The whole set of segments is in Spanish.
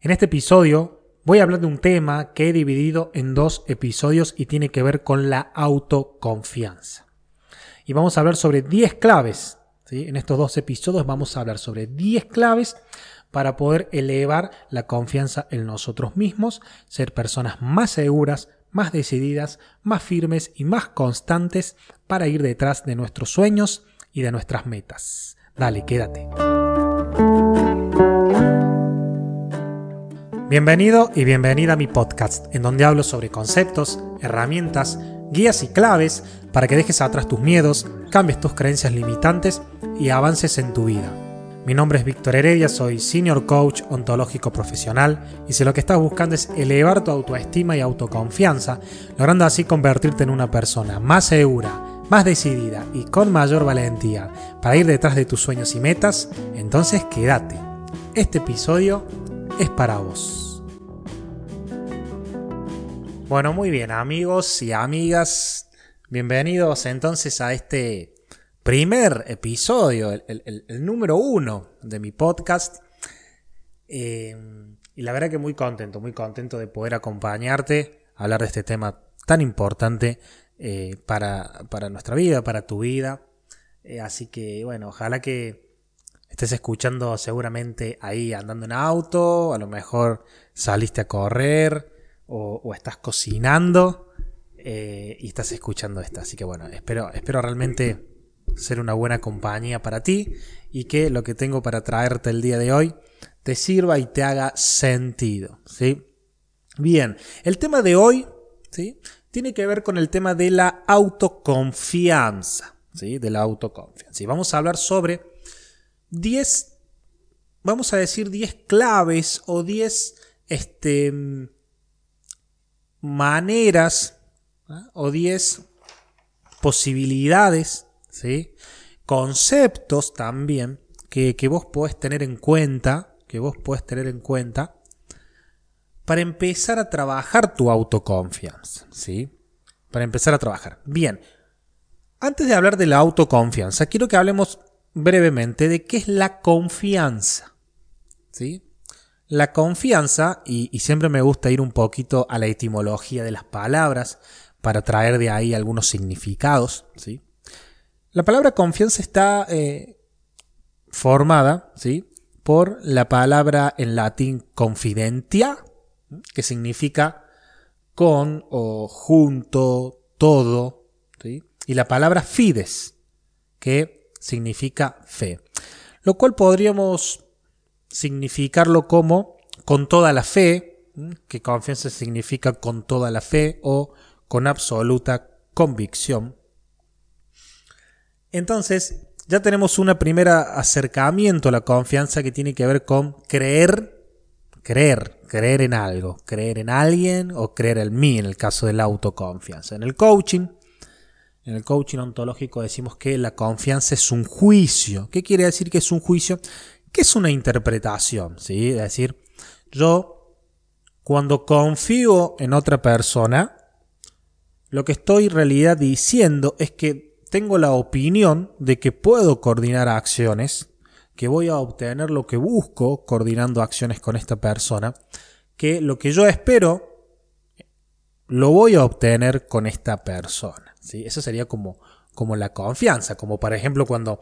En este episodio voy a hablar de un tema que he dividido en dos episodios y tiene que ver con la autoconfianza. Y vamos a hablar sobre 10 claves. En estos dos episodios vamos a hablar sobre 10 claves para poder elevar la confianza en nosotros mismos, ser personas más seguras, más decididas, más firmes y más constantes para ir detrás de nuestros sueños y de nuestras metas. Dale, quédate. Bienvenido y bienvenida a mi podcast, en donde hablo sobre conceptos, herramientas, guías y claves para que dejes atrás tus miedos, cambies tus creencias limitantes y avances en tu vida. Mi nombre es Víctor Heredia, soy Senior Coach Ontológico Profesional y si lo que estás buscando es elevar tu autoestima y autoconfianza, logrando así convertirte en una persona más segura, más decidida y con mayor valentía para ir detrás de tus sueños y metas, entonces quédate. Este episodio es para vos. Bueno, muy bien, amigos y amigas, bienvenidos entonces a este primer episodio, el, número uno de mi podcast. Eh, y la verdad que muy contento, muy contento de poder acompañarte hablar de este tema tan importante eh, para, para, nuestra vida, para tu vida. Eh, así que bueno, ojalá que estés escuchando seguramente ahí andando en auto, a lo mejor saliste a correr o, estás cocinando eh, y estás escuchando esta. Así que bueno, espero, espero realmente ser una buena compañía para ti y que lo que tengo para traerte el día de hoy te sirva y te haga sentido. ¿sí? Bien, el tema de hoy ¿sí? tiene que ver con el tema de la autoconfianza. ¿sí? De la autoconfianza. Y vamos a hablar sobre 10, vamos a decir 10 claves o 10 este, maneras ¿ah? o 10 posibilidades, ¿sí? conceptos también que, que vos podés tener en cuenta, que vos podés tener en cuenta para empezar a trabajar tu autoconfianza, ¿sí? Para empezar a trabajar. Bien, antes de hablar de la autoconfianza, quiero que hablemos brevemente de qué es la confianza. ¿Sí? La confianza, y, siempre me gusta ir un poquito a la etimología de las palabras para traer de ahí algunos significados. ¿sí? La palabra confianza está eh, formada ¿sí? por la palabra en latín confidentia, que significa con o junto, todo, ¿sí? y la palabra fides, que significa fe. Lo cual podríamos significarlo como con toda la fe, que confianza significa con toda la fe o con absoluta convicción. Entonces, ya tenemos un primer acercamiento a la confianza que tiene que ver con creer, creer, creer en algo, creer en alguien o creer en mí en el caso de la autoconfianza. En el coaching en el coaching ontológico decimos que la confianza es un juicio. ¿Qué quiere decir que es un juicio? Que es una interpretación, ¿sí? Es decir, yo cuando confío en otra persona, lo que estoy en realidad diciendo es que tengo la opinión de que puedo coordinar acciones, que voy a obtener lo que busco coordinando acciones con esta persona, que lo que yo espero lo voy a obtener con esta persona. Eso sería como, como la confianza, como por ejemplo cuando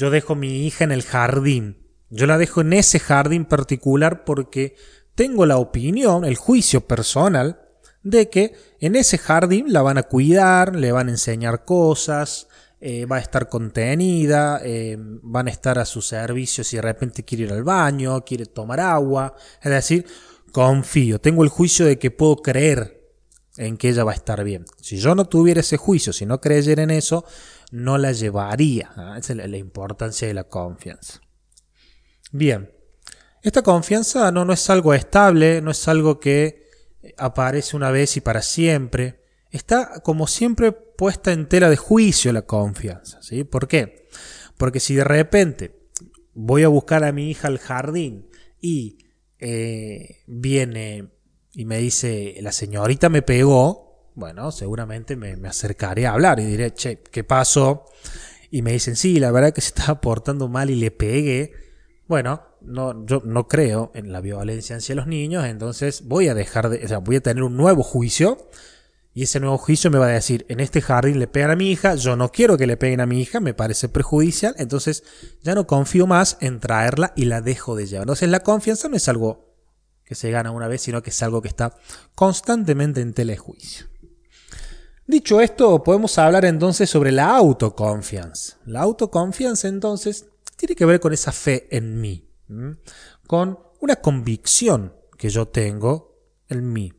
yo dejo mi hija en el jardín, yo la dejo en ese jardín particular porque tengo la opinión, el juicio personal, de que en ese jardín la van a cuidar, le van a enseñar cosas, eh, va a estar contenida, eh, van a estar a su servicio si de repente quiere ir al baño, quiere tomar agua, es decir, confío, tengo el juicio de que puedo creer en que ella va a estar bien. Si yo no tuviera ese juicio, si no creyera en eso, no la llevaría. ¿ah? Esa es la, importancia de la confianza. Bien, esta confianza no, no es algo estable, no es algo que aparece una vez y para siempre. Está como siempre puesta en tela de juicio la confianza. ¿sí? ¿Por qué? Porque si de repente voy a buscar a mi hija al jardín y eh, viene y me dice, la señorita me pegó, bueno, seguramente me, acercaré a hablar y diré, che, ¿qué pasó? Y me dicen, sí, la verdad que se estaba portando mal y le pegué. Bueno, no, yo no creo en la violencia hacia los niños, entonces voy a dejar de, o sea, voy a tener un nuevo juicio y ese nuevo juicio me va a decir, en este jardín le pegan a mi hija, yo no quiero que le peguen a mi hija, me parece perjudicial, entonces ya no confío más en traerla y la dejo de llevar. Entonces la confianza no es algo que se gana una vez, sino que es algo que está constantemente en telejuicio. Dicho esto, podemos hablar entonces sobre la autoconfianza. La autoconfianza entonces tiene que ver con esa fe en mí, con una convicción que yo tengo en mí.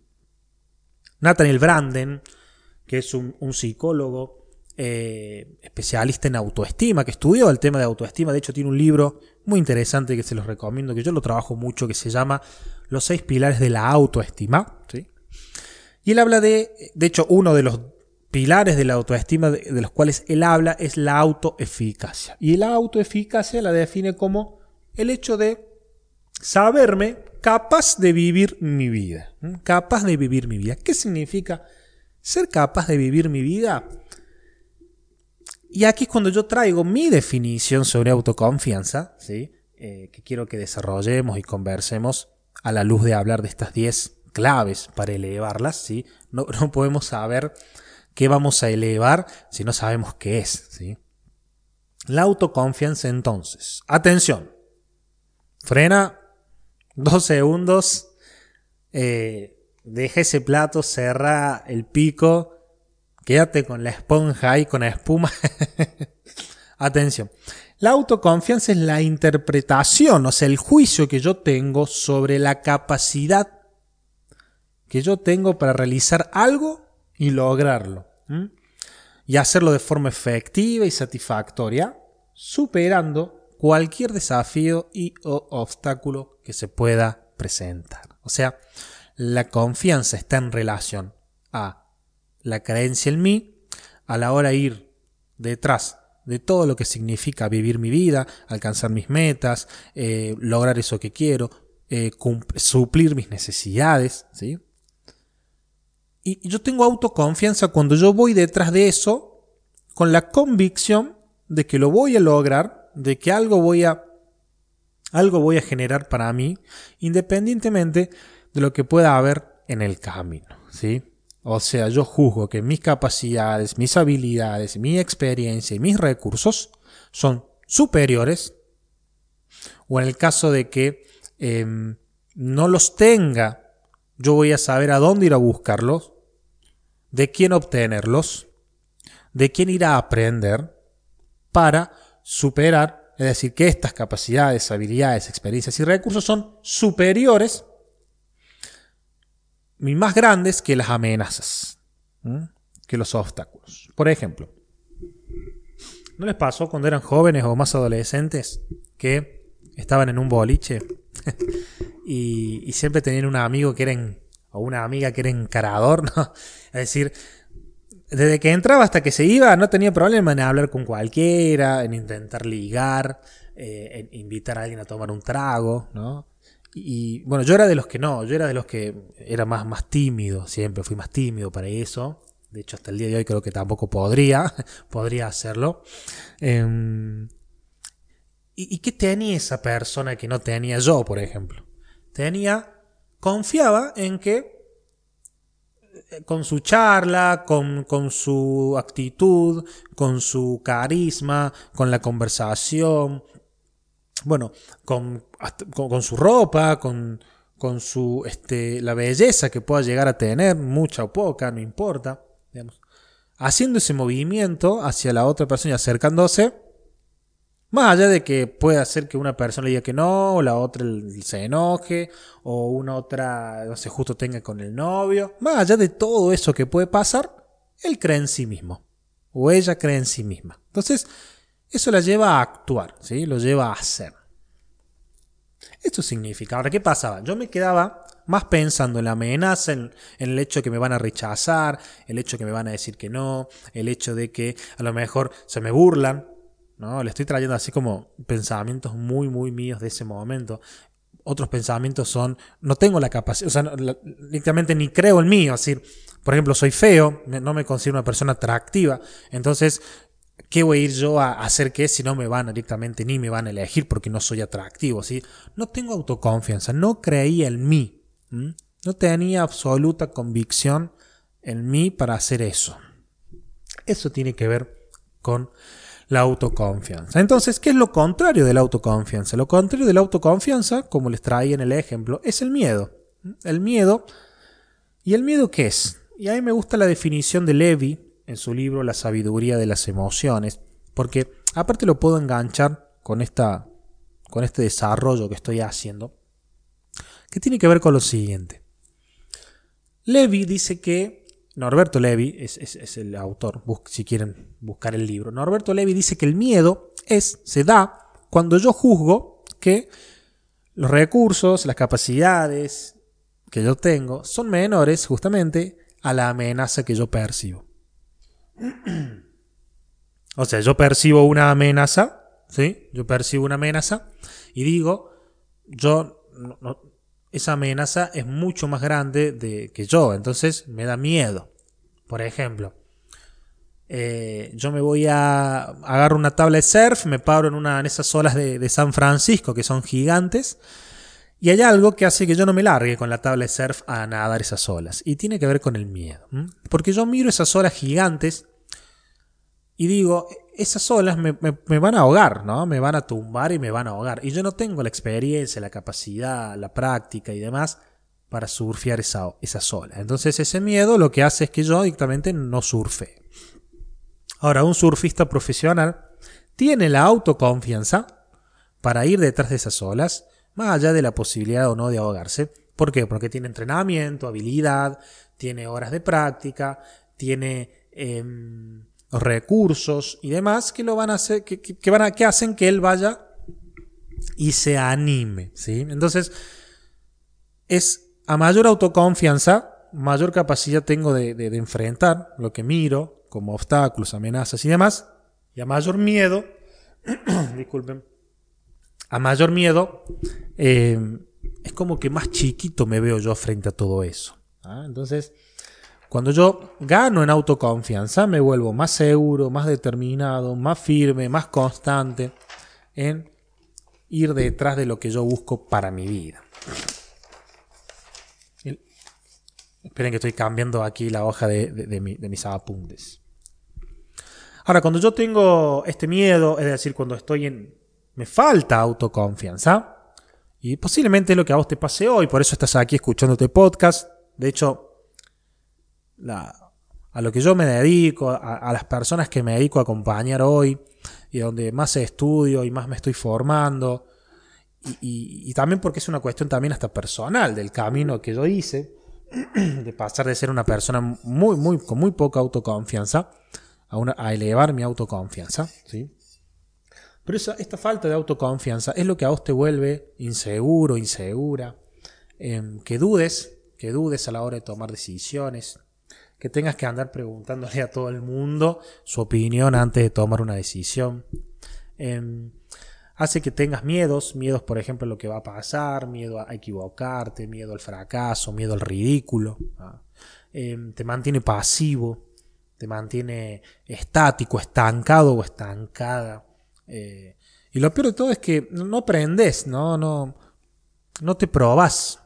Nathaniel Branden, que es un, psicólogo eh, especialista en autoestima, que estudió el tema de autoestima, de hecho tiene un libro muy interesante que se los recomiendo, que yo lo trabajo mucho, que se llama Los seis pilares de la autoestima. Y él habla de, de hecho, uno de los pilares de la autoestima de, los cuales él habla es la autoeficacia. Y la autoeficacia la define como el hecho de saberme capaz de vivir mi vida. Capaz de vivir mi vida. ¿Qué significa ser capaz de vivir mi vida? Y aquí es cuando yo traigo mi definición sobre autoconfianza, ¿sí? Eh, que quiero que desarrollemos y conversemos a la luz de hablar de estas 10 claves para elevarlas. ¿sí? No, no, podemos saber qué vamos a elevar si no sabemos qué es. La autoconfianza entonces. Atención. Frena dos segundos, eh, deja ese plato, cerra el pico, quédate con la esponja y con la espuma. Atención. La autoconfianza es la interpretación, o sea, el juicio que yo tengo sobre la capacidad que yo tengo para realizar algo y lograrlo. Y hacerlo de forma efectiva y satisfactoria, superando cualquier desafío y o obstáculo que se pueda presentar. O sea, la confianza está en relación a la creencia en mí, a la hora de ir detrás de todo lo que significa vivir mi vida, alcanzar mis metas, eh, lograr eso que quiero, eh, suplir mis necesidades, ¿sí? Y yo tengo autoconfianza cuando yo voy detrás de eso con la convicción de que lo voy a lograr de que algo voy a algo voy a generar para mí independientemente de lo que pueda haber en el camino, ¿sí? O sea, yo juzgo que mis capacidades, mis habilidades, mi experiencia y mis recursos son superiores o en el caso de que em, no los tenga, yo voy a saber a dónde ir a buscarlos, de quién obtenerlos, de quién ir a aprender para superar, es decir, que estas capacidades, habilidades, experiencias y recursos son superiores y más grandes que las amenazas, que los obstáculos. Por ejemplo, ¿no les pasó cuando eran jóvenes o más adolescentes que estaban en un boliche y, siempre tenían un amigo que era o una amiga que era encarador. Es decir, desde que entraba hasta que se iba, no tenía problema en hablar con cualquiera, en intentar ligar, eh, en invitar a alguien a tomar un trago, ¿no? Y, bueno, yo era de los que no, yo era de los que era más, más tímido, siempre fui más tímido para eso. De hecho, hasta el día de hoy creo que tampoco podría, podría hacerlo. Em, ¿y, ¿Y qué tenía esa persona que no tenía yo, por ejemplo? Tenía, confiaba en que con su charla, con, con, su actitud, con su carisma, con la conversación, bueno, con, con, su ropa, con, con su, este, la belleza que pueda llegar a tener, mucha o poca, no importa, digamos, haciendo ese movimiento hacia la otra persona y acercándose, más allá de que pueda hacer que una persona diga que no, o la otra se enoje, o una otra, no sé, justo tenga con el novio, más allá de todo eso que puede pasar, él cree en sí mismo, o ella cree en sí misma. Entonces, eso la lleva a actuar, ¿sí? Lo lleva a hacer. Esto significa, ahora, ¿qué pasaba? Yo me quedaba más pensando en la amenaza, en, en, el hecho de que me van a rechazar, el hecho de que me van a decir que no, el hecho de que a lo mejor se me burlan, ¿no? Le estoy trayendo así como pensamientos muy, muy míos de ese momento. Otros pensamientos son, no tengo la capacidad, o sea, literalmente ni creo en mí, es decir, por ejemplo, soy feo, no me considero una persona atractiva, entonces ¿Qué voy a ir yo a hacer qué si no me van directamente ni me van a elegir porque no soy atractivo? ¿sí? No tengo autoconfianza, no creía en mí. No tenía absoluta convicción en mí para hacer eso. Eso tiene que ver con la autoconfianza. Entonces, ¿qué es lo contrario de la autoconfianza? Lo contrario de la autoconfianza, como les traía en el ejemplo, es el miedo. El miedo. ¿Y el miedo qué es? Y a mí me gusta la definición de Levi en su libro La sabiduría de las emociones, porque aparte lo puedo enganchar con, esta, con este desarrollo que estoy haciendo, que tiene que ver con lo siguiente. Levi dice que, Norberto Levi es, el autor, si quieren buscar el libro, Norberto Levi dice que el miedo es, se da cuando yo juzgo que los recursos, las capacidades que yo tengo son menores justamente a la amenaza que yo percibo. O sea, yo percibo una amenaza, ¿sí? Yo percibo una amenaza y digo, yo, esa amenaza es mucho más grande de, que yo, entonces me da miedo. Por ejemplo, eh, yo me voy a agarrar una tabla de surf, me paro en una esas olas de, San Francisco que son gigantes. Y hay algo que hace que yo no me largue con la tabla de surf a nadar esas olas. Y tiene que ver con el miedo. Porque yo miro esas olas gigantes y digo, esas olas me, van a ahogar, ¿no? Me van a tumbar y me van a ahogar. Y yo no tengo la experiencia, la capacidad, la práctica y demás para surfear esa, esas olas. Entonces ese miedo lo que hace es que yo directamente no surfe. Ahora, un surfista profesional tiene la autoconfianza para ir detrás de esas olas, más allá de la posibilidad o no de ahogarse. ¿Por qué? Porque tiene entrenamiento, habilidad, tiene horas de práctica, tiene... Em, recursos y demás que lo van a hacer, que, van a, que hacen que él vaya y se anime, ¿sí? Entonces, es a mayor autoconfianza, mayor capacidad tengo de, enfrentar lo que miro como obstáculos, amenazas y demás, y a mayor miedo, disculpen, a mayor miedo, eh, es como que más chiquito me veo yo frente a todo eso. ¿ah? Entonces, cuando yo gano en autoconfianza, me vuelvo más seguro, más determinado, más firme, más constante en ir detrás de lo que yo busco para mi vida. Esperen que estoy cambiando aquí la hoja de, mis apuntes. Ahora, cuando yo tengo este miedo, es decir, cuando estoy en... me falta autoconfianza, y posiblemente es lo que a vos te pase hoy, por eso estás aquí escuchando este podcast. De hecho, a lo que yo me dedico, a, las personas que me dedico a acompañar hoy y donde más estudio y más me estoy formando. Y, también porque es una cuestión también hasta personal del camino que yo hice, de pasar de ser una persona muy, muy, con muy poca autoconfianza a, elevar mi autoconfianza. ¿sí? Pero esta falta de autoconfianza es lo que a vos te vuelve inseguro, insegura, em, que dudes, que dudes a la hora de tomar decisiones, que tengas que andar preguntándole a todo el mundo su opinión antes de tomar una decisión. Em, hace que tengas miedos, miedos por ejemplo a lo que va a pasar, miedo a equivocarte, miedo al fracaso, miedo al ridículo. Em, te mantiene pasivo, te mantiene estático, estancado o estancada. Eh, y lo peor de todo es que no aprendes, no, no, no te probás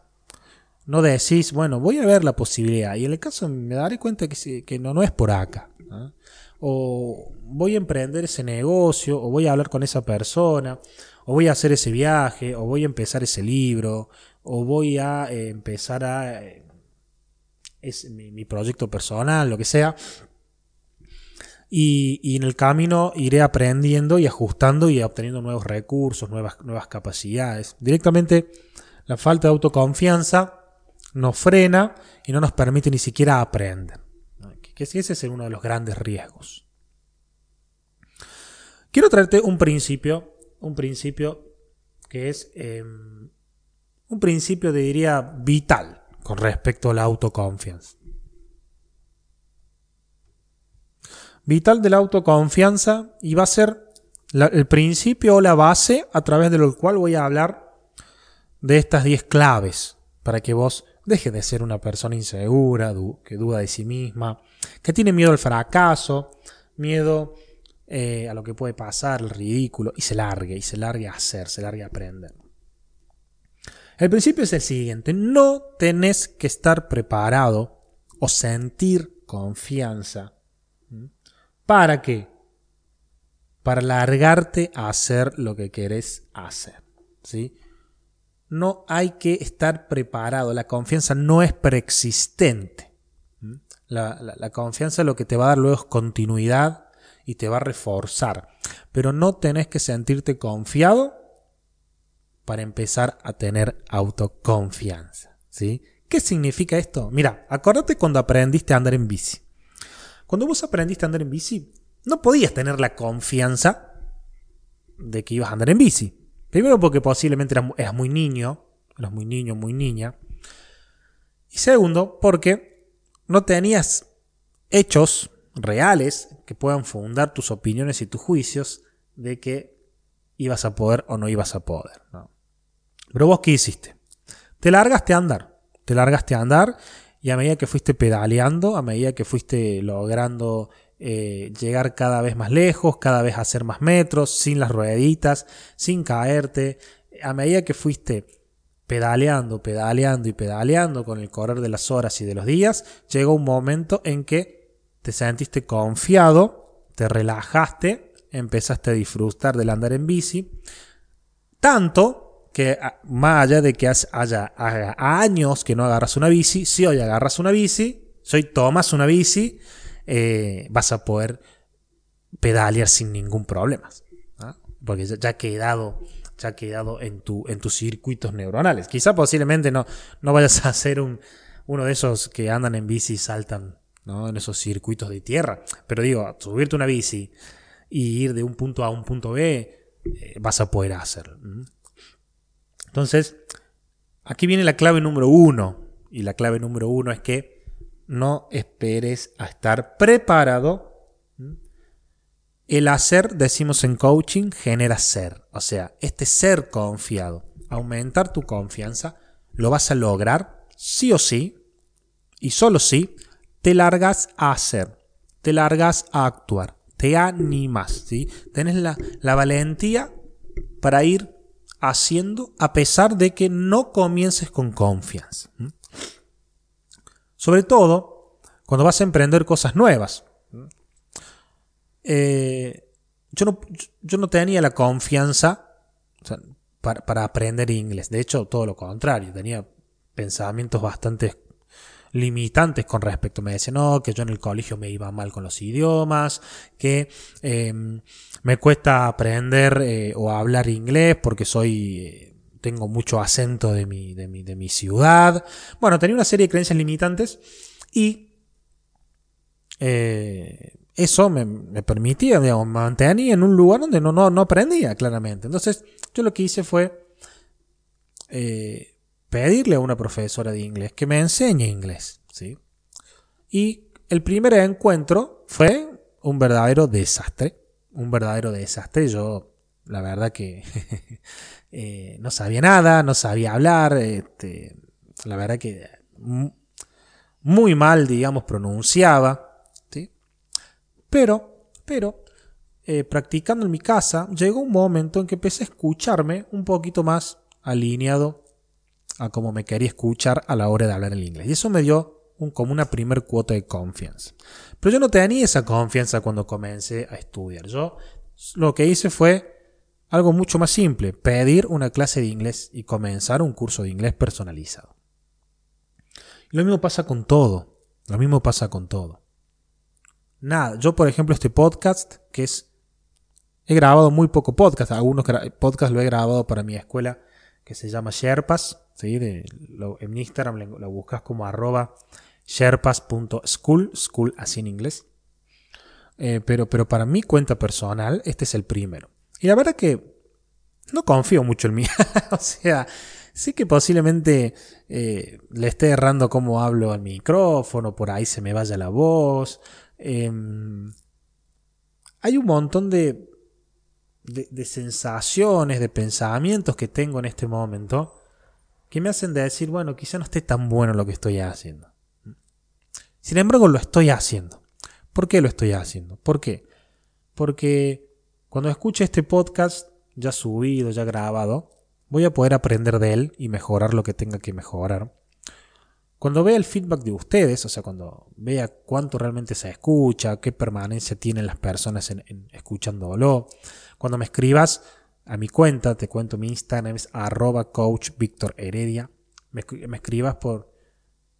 no decís, bueno, voy a ver la posibilidad. Y en el caso me daré cuenta que, que no, no es por acá. O voy a emprender ese negocio, o voy a hablar con esa persona, o voy a hacer ese viaje, o voy a empezar ese libro, o voy a eh, empezar a... Eh, es mi, proyecto personal, lo que sea. Y, y, en el camino iré aprendiendo y ajustando y obteniendo nuevos recursos, nuevas, nuevas capacidades. Directamente la falta de autoconfianza nos frena y no nos permite ni siquiera aprender. Que ese es uno de los grandes riesgos. Quiero traerte un principio, un principio que es em, un principio, diría, vital con respecto a la autoconfianza. Vital de la autoconfianza y va a ser el principio o la base a través de lo cual voy a hablar de estas 10 claves para que vos Deje de ser una persona insegura, que duda de sí misma, que tiene miedo al fracaso, miedo eh, a lo que puede pasar, el ridículo, y se largue, y se largue a hacer, se largue a aprender. El principio es el siguiente, no tenés que estar preparado o sentir confianza. ¿Para qué? Para largarte a hacer lo que querés hacer. ¿sí? No hay que estar preparado, la confianza no es preexistente. La, la confianza lo que te va a dar luego es continuidad y te va a reforzar. Pero no tenés que sentirte confiado para empezar a tener autoconfianza. ¿sí? ¿Qué significa esto? Mira, acuérdate cuando aprendiste a andar en bici. Cuando vos aprendiste a andar en bici, no podías tener la confianza de que ibas a andar en bici. Primero porque posiblemente eras, muy niño, eras muy niño, muy niña. Y segundo, porque no tenías hechos reales que puedan fundar tus opiniones y tus juicios de que ibas a poder o no ibas a poder. Pero vos qué hiciste? Te largaste a andar. Te largaste a andar y a medida que fuiste pedaleando, a medida que fuiste logrando eh, llegar cada vez más lejos, cada vez hacer más metros, sin las rueditas, sin caerte, a medida que fuiste pedaleando, pedaleando y pedaleando con el correr de las horas y de los días, llegó un momento en que te sentiste confiado, te relajaste, empezaste a disfrutar del andar en bici, tanto que ah, más allá de que haya, años que no agarras una bici, si hoy agarras una bici, si hoy tomas una bici, eh, vas a poder pedalear sin ningún problema. Porque ya, ha quedado, ya ha quedado en, tu, en tus circuitos neuronales. Quizá posiblemente no, no vayas a ser un, uno de esos que andan en bici y saltan en esos circuitos de tierra. Pero digo, subirte una bici y ir de un punto A a un punto B, eh, vas a poder hacerlo. Entonces, aquí viene la clave número uno. Y la clave número uno es que no esperes a estar preparado. El hacer, decimos en coaching, genera ser. O sea, este ser confiado, aumentar tu confianza, lo vas a lograr sí o sí, y solo si te largas a hacer, te largas a actuar, te animas, ¿sí? La valentía para ir haciendo a pesar de que no comiences con confianza. Sobre todo cuando vas a emprender cosas nuevas. Eh, yo, no, yo, no, tenía la confianza para, para, aprender inglés. De hecho, todo lo contrario. Tenía pensamientos bastante limitantes con respecto. Me decían, no, que yo en el colegio me iba mal con los idiomas, que em, me cuesta aprender eh, o hablar inglés porque soy... Eh, tengo mucho acento de mi, de, mi, de mi ciudad. Bueno, tenía una serie de creencias limitantes y eh, eso me, permitía, digamos, mantenía en un lugar donde no, no, no aprendía claramente. Entonces, yo lo que hice fue pedirle a una profesora de inglés que me enseñe inglés. ¿sí? Y el primer encuentro fue un verdadero desastre. Un verdadero desastre. Yo, la verdad que eh, no sabía nada, no sabía hablar. Este, la verdad que muy mal, digamos, pronunciaba. Pero, pero, eh, practicando en mi casa, llegó un momento en que empecé a escucharme un poquito más alineado a como me quería escuchar a la hora de hablar el inglés. Y eso me dio como una primer cuota de confianza. Pero yo no tenía esa confianza cuando comencé a estudiar. Yo lo que hice fue algo mucho más simple, pedir una clase de inglés y comenzar un curso de inglés personalizado. Lo mismo pasa con todo. Lo mismo pasa con todo. Nada, yo por ejemplo este podcast, que es... He grabado muy poco podcast, algunos podcasts lo he grabado para mi escuela que se llama Sherpas, ¿sí? en Instagram lo, buscas como arroba sherpas.school, school así en inglés. Eh, pero, pero para mi cuenta personal, este es el primero. Y la verdad que no confío mucho en mí. o sea, sí que posiblemente eh, le esté errando cómo hablo al micrófono, por ahí se me vaya la voz. Em, hay un montón de, de, sensaciones, de pensamientos que tengo en este momento que me hacen decir, bueno, quizá no esté tan bueno lo que estoy haciendo. Sin embargo, lo estoy haciendo. ¿Por qué lo estoy haciendo? ¿Por qué? Porque cuando escuche este podcast, ya subido, ya grabado, voy a poder aprender de él y mejorar lo que tenga que mejorar. Cuando vea el feedback de ustedes, o sea, cuando vea cuánto realmente se escucha, qué permanencia tienen las personas en, escuchándolo, cuando me escribas a mi cuenta, te cuento mi Instagram es arroba coach Heredia, me, escribas por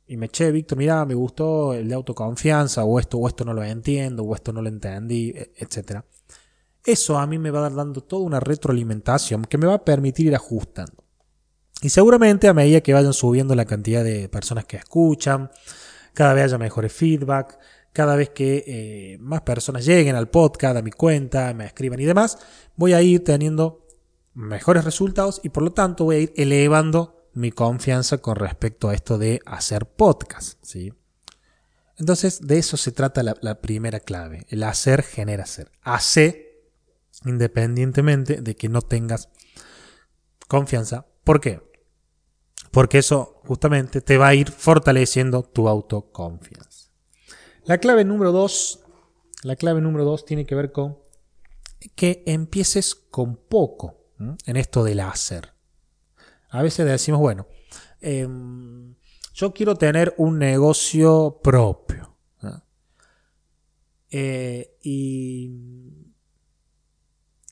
y me che, Víctor, mira, me gustó el de autoconfianza, o esto, o esto no lo entiendo, o esto no lo entendí, e, etc. Eso a mí me va a dar dando toda una retroalimentación que me va a permitir ir ajustando. Y seguramente a medida que vayan subiendo la cantidad de personas que escuchan, cada vez haya mejores feedback, cada vez que eh, más personas lleguen al podcast, a mi cuenta, me escriban y demás, voy a ir teniendo mejores resultados y por lo tanto voy a ir elevando mi confianza con respecto a esto de hacer podcast. ¿sí? Entonces, de eso se trata la, primera clave. El hacer genera ser. Hace independientemente de que no tengas confianza. ¿Por qué? Porque eso justamente te va a ir fortaleciendo tu autoconfianza. La clave número dos, la clave número dos tiene que ver con que empieces con poco en esto del hacer. A veces decimos, bueno, em, yo quiero tener un negocio propio. Eh, y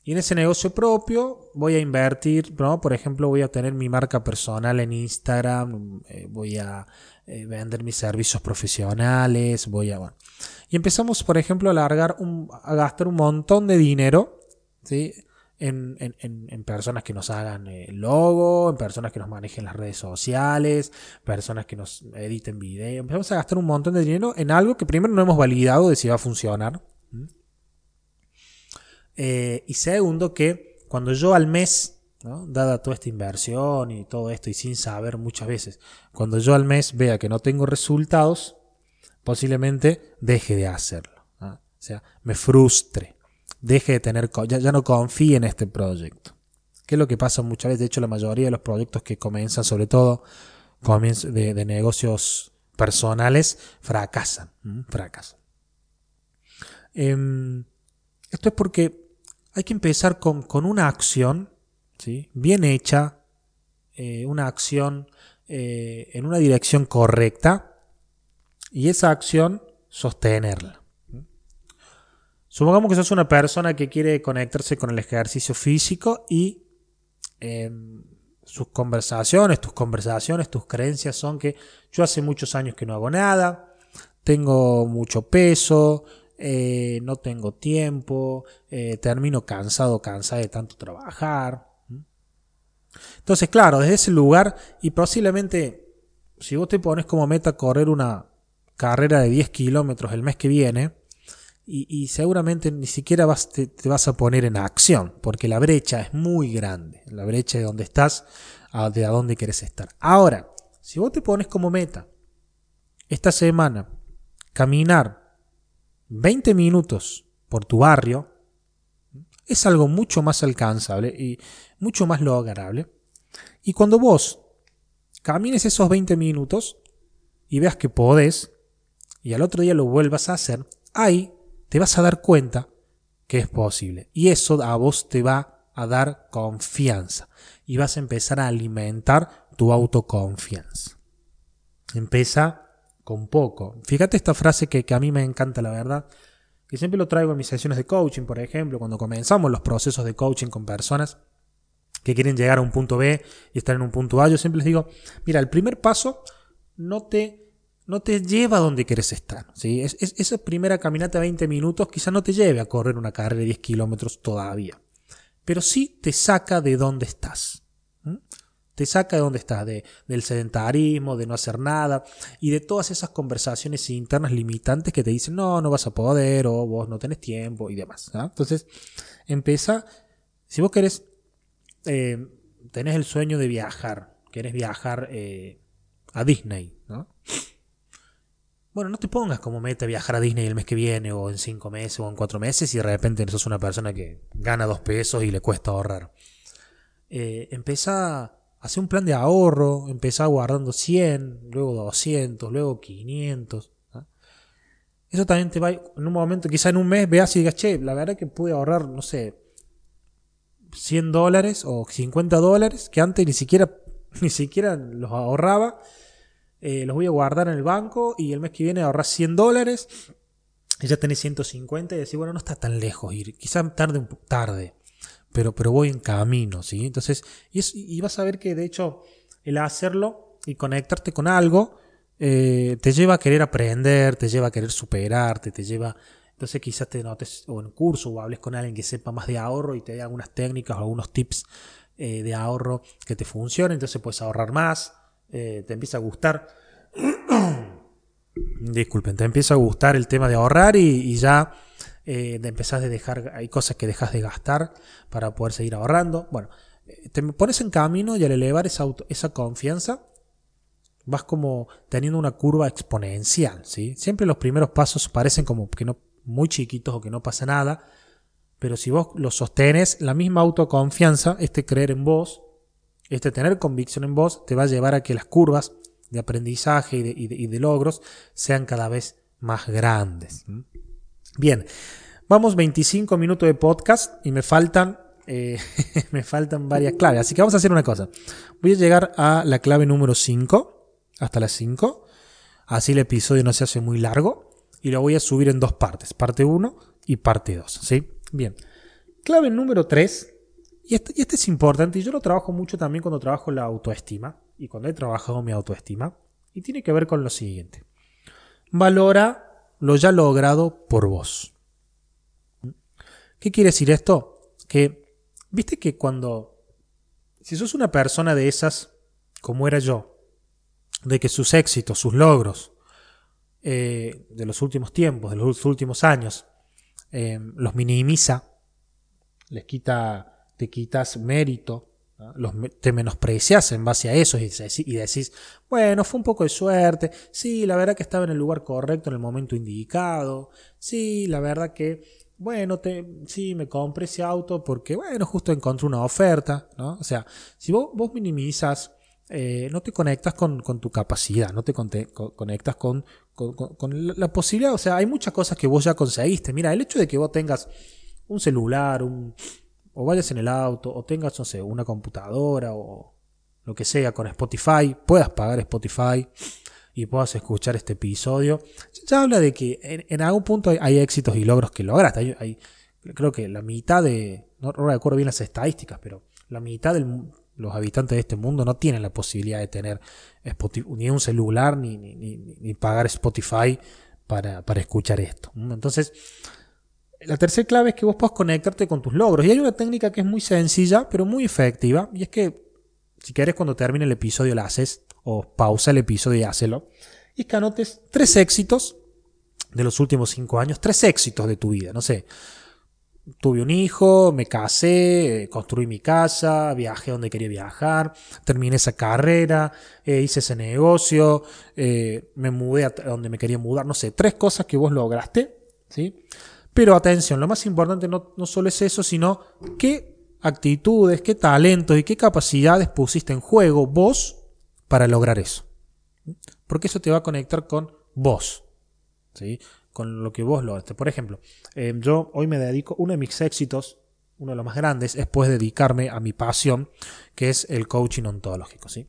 y en ese negocio propio voy a invertir, ¿no? por ejemplo, voy a tener mi marca personal en Instagram, eh, voy a eh, vender mis servicios profesionales, voy a... Bueno. Y empezamos, por ejemplo, a, largar un, a gastar un montón de dinero ¿sí? en, en, en personas que nos hagan el logo, en personas que nos manejen las redes sociales, personas que nos editen videos. Empezamos a gastar un montón de dinero en algo que primero no hemos validado de si va a funcionar. Eh, y segundo, que cuando yo al mes, dada toda esta inversión y todo esto, y sin saber muchas veces, cuando yo al mes vea que no tengo resultados, posiblemente deje de hacerlo. O sea, me frustre, deje de tener, ya, ya no confíe en este proyecto. Que es lo que pasa muchas veces, de hecho la mayoría de los proyectos que comienzan, sobre todo de, de negocios personales, fracasan. Fracasan. Em, esto es porque hay que empezar con, una acción ¿sí? bien hecha, eh, una acción eh, en una dirección correcta y esa acción sostenerla. Supongamos que sos una persona que quiere conectarse con el ejercicio físico y em, sus conversaciones, tus conversaciones, tus creencias son que yo hace muchos años que no hago nada, tengo mucho peso, eh, no tengo tiempo, eh, termino cansado, cansada de tanto trabajar. Entonces, claro, desde ese lugar, y posiblemente, si vos te pones como meta correr una carrera de 10 kilómetros el mes que viene, y, seguramente ni siquiera vas, te, vas a poner en acción, porque la brecha es muy grande, la brecha de donde estás de a dónde quieres estar. Ahora, si vos te pones como meta esta semana caminar 20 minutos por tu barrio es algo mucho más alcanzable y mucho más lograble. Y cuando vos camines esos 20 minutos y veas que podés, y al otro día lo vuelvas a hacer, ahí te vas a dar cuenta que es posible. Y eso a vos te va a dar confianza. Y vas a empezar a alimentar tu autoconfianza. Empieza con poco. Fíjate esta frase que, a mí me encanta, la verdad, que siempre lo traigo en mis sesiones de coaching, por ejemplo, cuando comenzamos los procesos de coaching con personas que quieren llegar a un punto B y estar en un punto A, yo siempre les digo, mira, el primer paso no te, no te lleva a donde quieres estar. ¿sí? Es, esa primera caminata de 20 minutos quizá no te lleve a correr una carrera de 10 kilómetros todavía, pero sí te saca de donde estás. Te saca de donde estás, de, del sedentarismo, de no hacer nada y de todas esas conversaciones internas limitantes que te dicen no, no vas a poder o vos no tenés tiempo y demás. Entonces, empieza, si vos querés, eh, tenés el sueño de viajar, querés viajar eh, a Disney, ¿no? Bueno, no te pongas como meta viajar a Disney el mes que viene o en cinco meses o en cuatro meses y de repente sos una persona que gana dos pesos y le cuesta ahorrar. Eh, empieza Hace un plan de ahorro, empezá guardando 100, luego 200, luego 500. Eso también te va, en un momento, quizá en un mes, veas y digas, che, la verdad que pude ahorrar, no sé, 100 dólares o 50 dólares, que antes ni siquiera, ni siquiera los ahorraba. Eh, los voy a guardar en el banco y el mes que viene ahorrar 100 dólares y ya tenés 150 y decís, bueno, no está tan lejos ir, quizá tarde tarde, pero, pero voy en camino, ¿sí? Entonces, y, y vas a ver que de hecho el hacerlo y conectarte con algo eh, te lleva a querer aprender, te lleva a querer superarte, te lleva... Entonces quizás te notes o en curso o hables con alguien que sepa más de ahorro y te dé algunas técnicas o algunos tips eh, de ahorro que te funcionen, entonces puedes ahorrar más, eh, te empieza a gustar. Disculpen, te empieza a gustar el tema de ahorrar y, ya eh, de empezás de dejar, hay cosas que dejas de gastar para poder seguir ahorrando. Bueno, te pones en camino y al elevar esa, esa confianza, vas como teniendo una curva exponencial, ¿sí? Siempre los primeros pasos parecen como que no muy chiquitos o que no pasa nada, pero si vos lo sostenes, la misma autoconfianza, este creer en vos, este tener convicción en vos, te va a llevar a que las curvas de aprendizaje y de, logros sean cada vez más grandes. Bien, vamos 25 minutos de podcast y me faltan eh, me faltan varias claves. Así que vamos a hacer una cosa. Voy a llegar a la clave número 5 hasta las 5. Así el episodio no se hace muy largo. Y lo voy a subir en dos partes, parte 1 y parte 2. ¿sí? Bien. Clave número 3. Y este, y este es importante, y yo lo trabajo mucho también cuando trabajo la autoestima y cuando he trabajado mi autoestima. Y tiene que ver con lo siguiente. Valora lo ya logrado por vos. ¿Qué quiere decir esto? Que, viste que cuando, si sos una persona de esas, como era yo, de que sus éxitos, sus logros eh, de los últimos tiempos, de los últimos años, eh, los minimiza, les quita, te quitas mérito, los, te menosprecias en base a eso y, y, decís, bueno, fue un poco de suerte, sí, la verdad que estaba en el lugar correcto en el momento indicado, sí, la verdad que, bueno, te, sí, me compré ese auto porque, bueno, justo encontré una oferta, ¿no? O sea, si vos, vos minimizas eh, no te conectas con, tu capacidad, no te conectas con, la posibilidad. O sea, hay muchas cosas que vos ya conseguiste. Mira, el hecho de que vos tengas un celular, un, o vayas en el auto, o tengas, no sé, una computadora o lo que sea con Spotify, puedas pagar Spotify y puedas escuchar este episodio, ya habla de que en, algún punto hay, éxitos y logros que lograste. Hay, creo que la mitad de, no recuerdo bien las estadísticas, pero la mitad del, los habitantes de este mundo no tienen la posibilidad de tener ni un celular ni, ni, pagar Spotify para, escuchar esto. Entonces, la tercera clave es que vos puedas conectarte con tus logros. Y hay una técnica que es muy sencilla, pero muy efectiva. Y es que, si quieres, cuando termine el episodio la haces, o pausa el episodio y hácelo. Y es que anotes tres éxitos de los últimos cinco años, tres éxitos de tu vida. No sé, tuve un hijo, me casé, construí mi casa, viajé donde quería viajar, terminé esa carrera, eh, hice ese negocio, eh, me mudé a donde me quería mudar, no sé, tres cosas que vos lograste, ¿sí? Pero atención, lo más importante no, no solo es eso, sino qué actitudes, qué talentos y qué capacidades pusiste en juego vos para lograr eso. Porque eso te va a conectar con vos. ¿sí? con lo que vos lograste. Por ejemplo, eh, yo hoy me dedico, uno de mis éxitos, uno de los más grandes, es pues dedicarme a mi pasión, que es el coaching ontológico, ¿sí?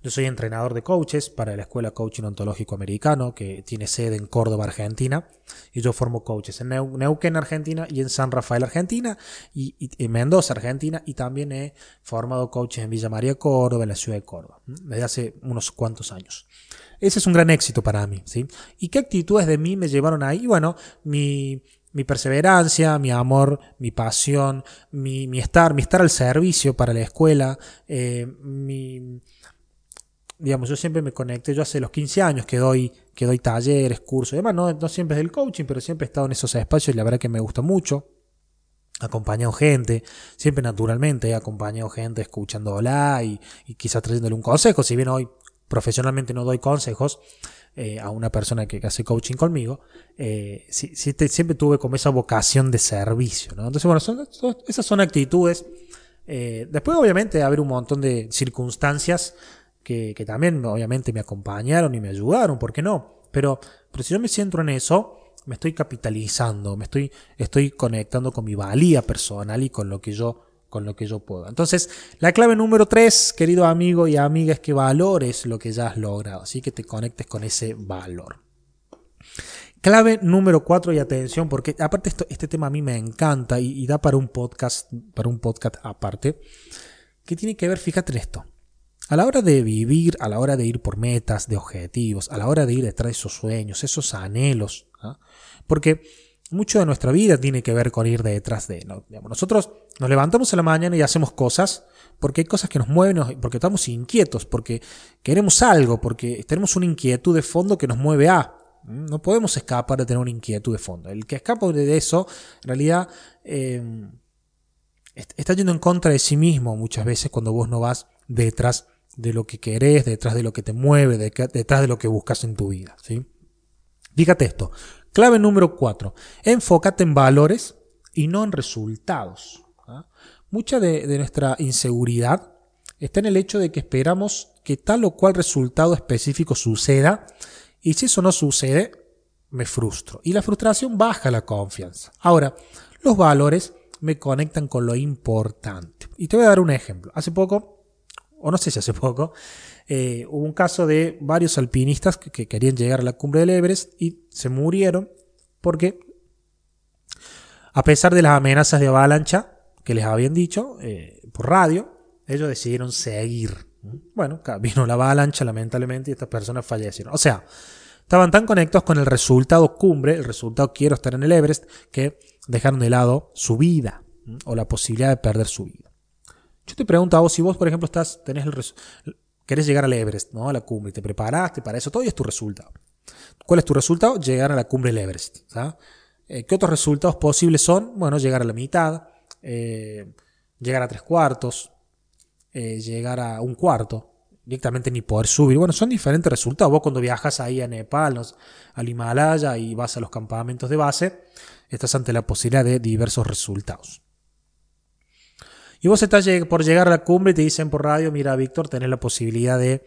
Yo soy entrenador de coaches para la Escuela Coaching Ontológico Americano, que tiene sede en Córdoba, Argentina, y yo formo coaches en Neuquén, Argentina, y en San Rafael, Argentina, y, en Mendoza, Argentina, y también he formado coaches en Villa María, Córdoba, en la ciudad de Córdoba, desde hace unos cuantos años. Ese es un gran éxito para mí, ¿sí? ¿Y qué actitudes de mí me llevaron ahí? Bueno, mi, mi perseverancia, mi amor, mi pasión, mi, mi, estar, mi estar al servicio para la escuela, eh, mi, digamos, yo siempre me conecté, yo hace los 15 años que doy, que doy talleres, cursos, además no, no siempre es del coaching, pero siempre he estado en esos espacios y la verdad que me gusta mucho. Acompañado gente, siempre naturalmente he acompañado gente escuchándola y, y quizás trayéndole un consejo, si bien hoy profesionalmente no doy consejos eh, a una persona que hace coaching conmigo, eh, siempre tuve como esa vocación de servicio. Entonces, bueno, son, esas son actitudes. Eh, después, obviamente, haber un montón de circunstancias que, también, obviamente, me acompañaron y me ayudaron, ¿por qué no? Pero, pero si yo me centro en eso, me estoy capitalizando, me estoy, estoy conectando con mi valía personal y con lo que yo con lo que yo puedo. Entonces, la clave número tres, querido amigo y amiga, es que valores lo que ya has logrado, así que te conectes con ese valor. Clave número cuatro y atención, porque aparte esto, este tema a mí me encanta y, da para un podcast, para un podcast aparte, que tiene que ver, fíjate en esto. A la hora de vivir, a la hora de ir por metas, de objetivos, a la hora de ir detrás de esos sueños, esos anhelos, ¿ah? porque mucho de nuestra vida tiene que ver con ir detrás de. nosotros nos levantamos en la mañana y hacemos cosas porque hay cosas que nos mueven, porque estamos inquietos, porque queremos algo, porque tenemos una inquietud de fondo que nos mueve a. No podemos escapar de tener una inquietud de fondo. El que escapa de eso, en realidad, eh, está yendo en contra de sí mismo muchas veces cuando vos no vas detrás de lo que querés, detrás de lo que te mueve, detrás de lo que buscas en tu vida. ¿sí? Fíjate esto. Clave número 4. Enfócate en valores y no en resultados. ¿ah? Mucha de, de nuestra inseguridad está en el hecho de que esperamos que tal o cual resultado específico suceda y si eso no sucede, me frustro. Y la frustración baja la confianza. Ahora, los valores me conectan con lo importante. Y te voy a dar un ejemplo. Hace poco, o no sé si hace poco, eh, hubo un caso de varios alpinistas que, querían llegar a la cumbre del Everest y se murieron porque, a pesar de las amenazas de avalancha que les habían dicho eh, por radio, ellos decidieron seguir. Bueno, vino la avalancha, lamentablemente, y estas personas fallecieron. O sea, estaban tan conectados con el resultado cumbre, el resultado quiero estar en el Everest, que dejaron de lado su vida o la posibilidad de perder su vida. Yo te pregunto a vos, si vos, por ejemplo, estás, tenés el querés llegar al Everest, ¿no? A la cumbre, te preparaste para eso, todo y es tu resultado. ¿Cuál es tu resultado? Llegar a la cumbre del Everest. Eh, ¿Qué otros resultados posibles son? Bueno, llegar a la mitad, eh, llegar a tres cuartos, eh, llegar a un cuarto, directamente ni poder subir. Bueno, son diferentes resultados. Vos cuando viajas ahí a Nepal, al Himalaya y vas a los campamentos de base, estás ante la posibilidad de diversos resultados. Y vos estás por llegar a la cumbre y te dicen por radio, mira Víctor, tenés la posibilidad de,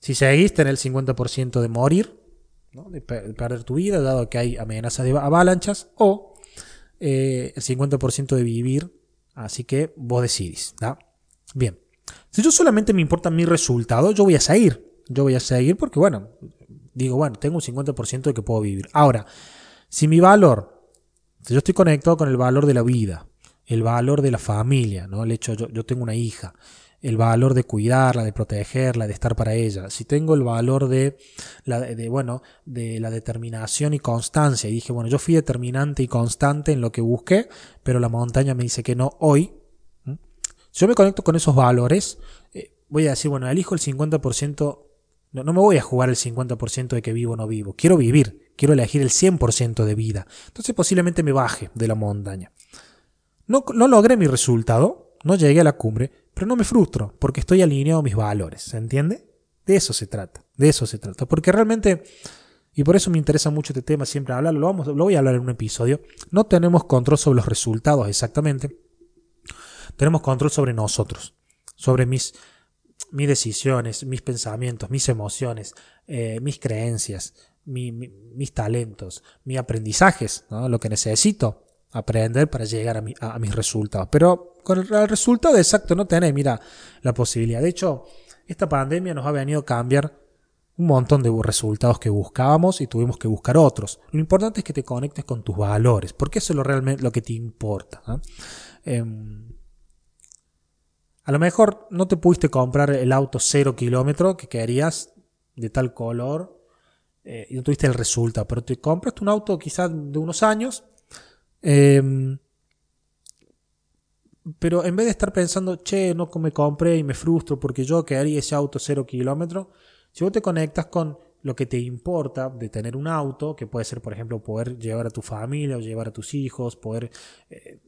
si seguís, tener el 50% de morir, de, perder tu vida, dado que hay amenazas de avalanchas, o el 50% de vivir, así que vos decidís. Bien. Si yo solamente me importa mi resultado, yo voy a seguir. Yo voy a seguir porque, bueno, digo, bueno, tengo un 50% de que puedo vivir. Ahora, si mi valor, si yo estoy conectado con el valor de la vida, el valor de la familia, ¿no? El hecho, yo, yo tengo una hija, el valor de cuidarla, de protegerla, de estar para ella. Si tengo el valor de la, de, bueno, de la determinación y constancia, y dije, bueno, yo fui determinante y constante en lo que busqué, pero la montaña me dice que no hoy, yo me conecto con esos valores, eh, voy a decir, bueno, elijo el 50%, no, no me voy a jugar el 50% de que vivo o no vivo, quiero vivir, quiero elegir el 100% de vida. Entonces posiblemente me baje de la montaña. No, no logré mi resultado, no llegué a la cumbre, pero no me frustro, porque estoy alineado a mis valores, ¿se entiende? De eso se trata, de eso se trata, porque realmente... Y por eso me interesa mucho este tema, siempre hablarlo, lo, vamos, lo voy a hablar en un episodio. No tenemos control sobre los resultados exactamente, tenemos control sobre nosotros, sobre mis, mis decisiones, mis pensamientos, mis emociones, eh, mis creencias, mis talentos, mis aprendizajes, lo que necesito aprender para llegar a, mis resultados. Pero con el, resultado exacto no tenés, mira, la posibilidad. De hecho, esta pandemia nos ha venido a cambiar un montón de resultados que buscábamos y tuvimos que buscar otros. Lo importante es que te conectes con tus valores, porque eso es lo realmente lo que te importa. Em, a lo mejor no te pudiste comprar el auto cero kilómetro que querías de tal color eh, y no tuviste el resultado, pero te compraste un auto quizás de unos años, em, pero en vez de estar pensando, che, no me compré y me frustro porque yo quería ese auto cero kilómetro, si vos te conectas con lo que te importa de tener un auto, que puede ser, por ejemplo, poder llevar a tu familia o llevar a tus hijos, poder eh,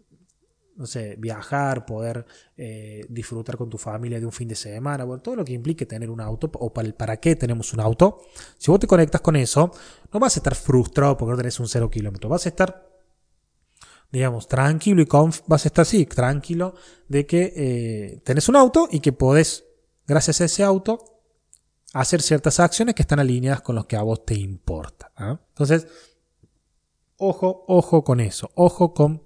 no sé, viajar, poder eh, disfrutar con tu familia de un fin de semana, bueno, todo lo que implique tener un auto o para, para qué tenemos un auto. Si vos te conectas con eso, no vas a estar frustrado porque no tenés un cero kilómetro, vas a estar, digamos, tranquilo y vas a estar así, tranquilo de que eh, tenés un auto y que podés, gracias a ese auto, hacer ciertas acciones que están alineadas con lo que a vos te importa. ¿ah? Entonces, ojo, ojo con eso, ojo con,